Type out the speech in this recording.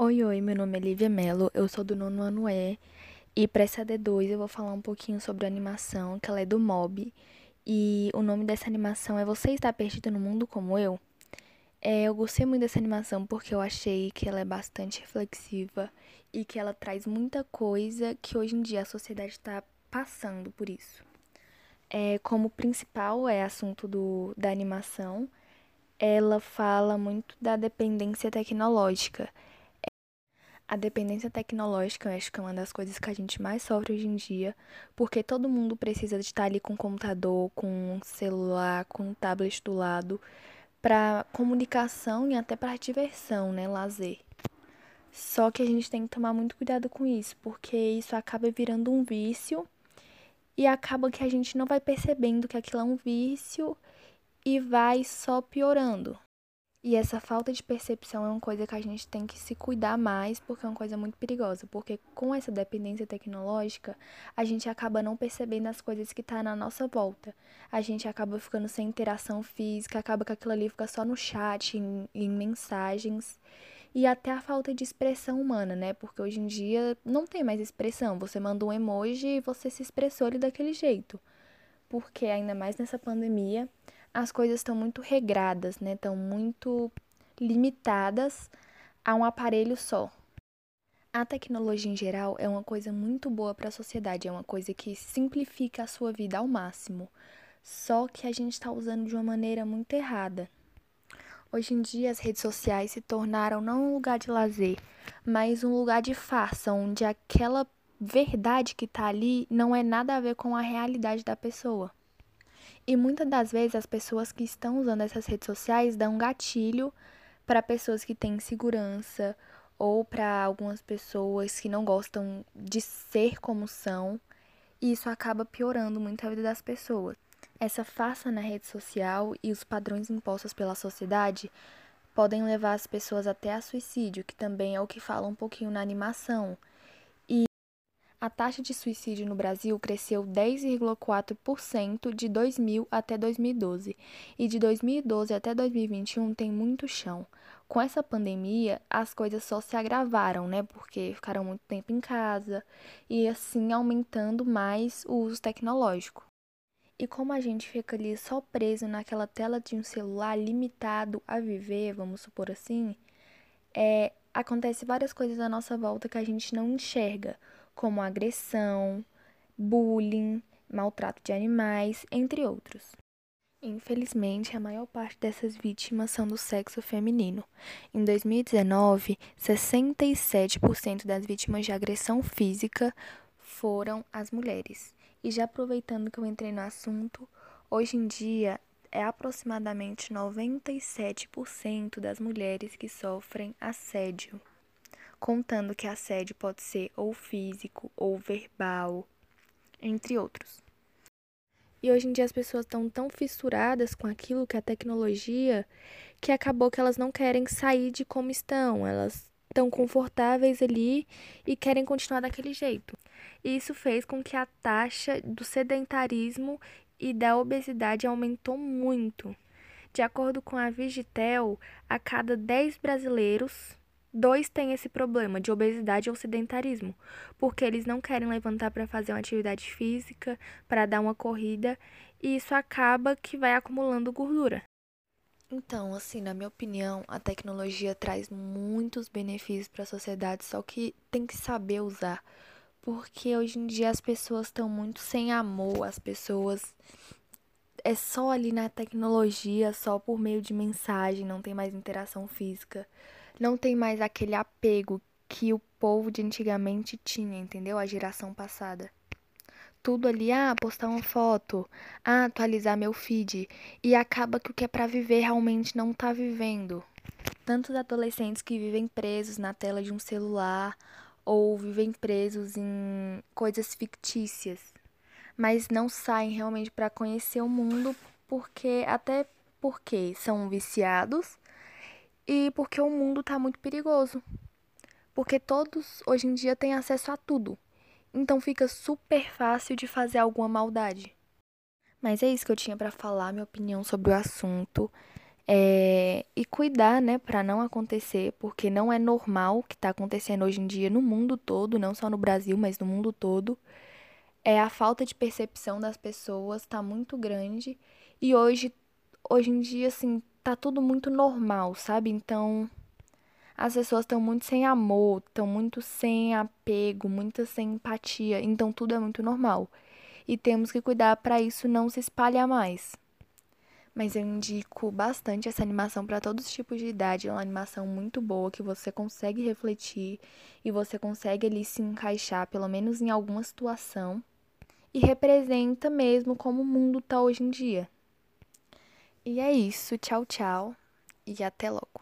Oi, oi, meu nome é Lívia Mello, eu sou do nono ano E e para essa D2 eu vou falar um pouquinho sobre a animação, que ela é do MOB e o nome dessa animação é Você Está Perdido no Mundo Como Eu. É, eu gostei muito dessa animação porque eu achei que ela é bastante reflexiva e que ela traz muita coisa que hoje em dia a sociedade está passando por isso. É, como principal é assunto do, da animação, ela fala muito da dependência tecnológica a dependência tecnológica, acho que é uma das coisas que a gente mais sofre hoje em dia, porque todo mundo precisa de estar ali com computador, com celular, com tablet do lado, para comunicação e até para diversão, né, lazer. Só que a gente tem que tomar muito cuidado com isso, porque isso acaba virando um vício e acaba que a gente não vai percebendo que aquilo é um vício e vai só piorando. E essa falta de percepção é uma coisa que a gente tem que se cuidar mais, porque é uma coisa muito perigosa. Porque com essa dependência tecnológica, a gente acaba não percebendo as coisas que tá na nossa volta. A gente acaba ficando sem interação física, acaba que aquilo ali fica só no chat, em, em mensagens. E até a falta de expressão humana, né? Porque hoje em dia não tem mais expressão. Você manda um emoji e você se expressou ali daquele jeito. Porque ainda mais nessa pandemia as coisas estão muito regradas, né? Estão muito limitadas a um aparelho só. A tecnologia em geral é uma coisa muito boa para a sociedade, é uma coisa que simplifica a sua vida ao máximo. Só que a gente está usando de uma maneira muito errada. Hoje em dia, as redes sociais se tornaram não um lugar de lazer, mas um lugar de farsa, onde aquela verdade que está ali não é nada a ver com a realidade da pessoa. E muitas das vezes as pessoas que estão usando essas redes sociais dão gatilho para pessoas que têm segurança ou para algumas pessoas que não gostam de ser como são, e isso acaba piorando muito a vida das pessoas. Essa farsa na rede social e os padrões impostos pela sociedade podem levar as pessoas até a suicídio, que também é o que fala um pouquinho na animação. A taxa de suicídio no Brasil cresceu 10,4% de 2000 até 2012, e de 2012 até 2021 tem muito chão. Com essa pandemia, as coisas só se agravaram, né? Porque ficaram muito tempo em casa e assim aumentando mais o uso tecnológico. E como a gente fica ali só preso naquela tela de um celular limitado a viver, vamos supor assim, é, acontece várias coisas à nossa volta que a gente não enxerga como agressão, bullying, maltrato de animais, entre outros. Infelizmente, a maior parte dessas vítimas são do sexo feminino. Em 2019, 67% das vítimas de agressão física foram as mulheres. E já aproveitando que eu entrei no assunto, hoje em dia é aproximadamente 97% das mulheres que sofrem assédio contando que assédio pode ser ou físico ou verbal, entre outros. E hoje em dia as pessoas estão tão fissuradas com aquilo que é a tecnologia que acabou que elas não querem sair de como estão, elas estão confortáveis ali e querem continuar daquele jeito. E isso fez com que a taxa do sedentarismo e da obesidade aumentou muito. De acordo com a Vigitel, a cada 10 brasileiros, Dois têm esse problema de obesidade ou sedentarismo, porque eles não querem levantar para fazer uma atividade física, para dar uma corrida, e isso acaba que vai acumulando gordura. Então, assim, na minha opinião, a tecnologia traz muitos benefícios para a sociedade, só que tem que saber usar. Porque hoje em dia as pessoas estão muito sem amor, as pessoas é só ali na tecnologia, só por meio de mensagem, não tem mais interação física não tem mais aquele apego que o povo de antigamente tinha, entendeu? A geração passada. Tudo ali, ah, postar uma foto, ah, atualizar meu feed. E acaba que o que é para viver realmente não tá vivendo. Tantos adolescentes que vivem presos na tela de um celular ou vivem presos em coisas fictícias, mas não saem realmente para conhecer o mundo porque até porque são viciados e porque o mundo está muito perigoso. Porque todos hoje em dia têm acesso a tudo. Então fica super fácil de fazer alguma maldade. Mas é isso que eu tinha para falar, minha opinião sobre o assunto. É, e cuidar, né, para não acontecer, porque não é normal o que está acontecendo hoje em dia no mundo todo, não só no Brasil, mas no mundo todo. É a falta de percepção das pessoas está muito grande e hoje, hoje em dia, assim, tá tudo muito normal, sabe? Então, as pessoas estão muito sem amor, estão muito sem apego, muito sem empatia, então tudo é muito normal. E temos que cuidar para isso não se espalhar mais. Mas eu indico bastante essa animação para todos os tipos de idade. É uma animação muito boa que você consegue refletir e você consegue ali se encaixar, pelo menos em alguma situação. E representa mesmo como o mundo tá hoje em dia. E é isso. Tchau, tchau. E até logo.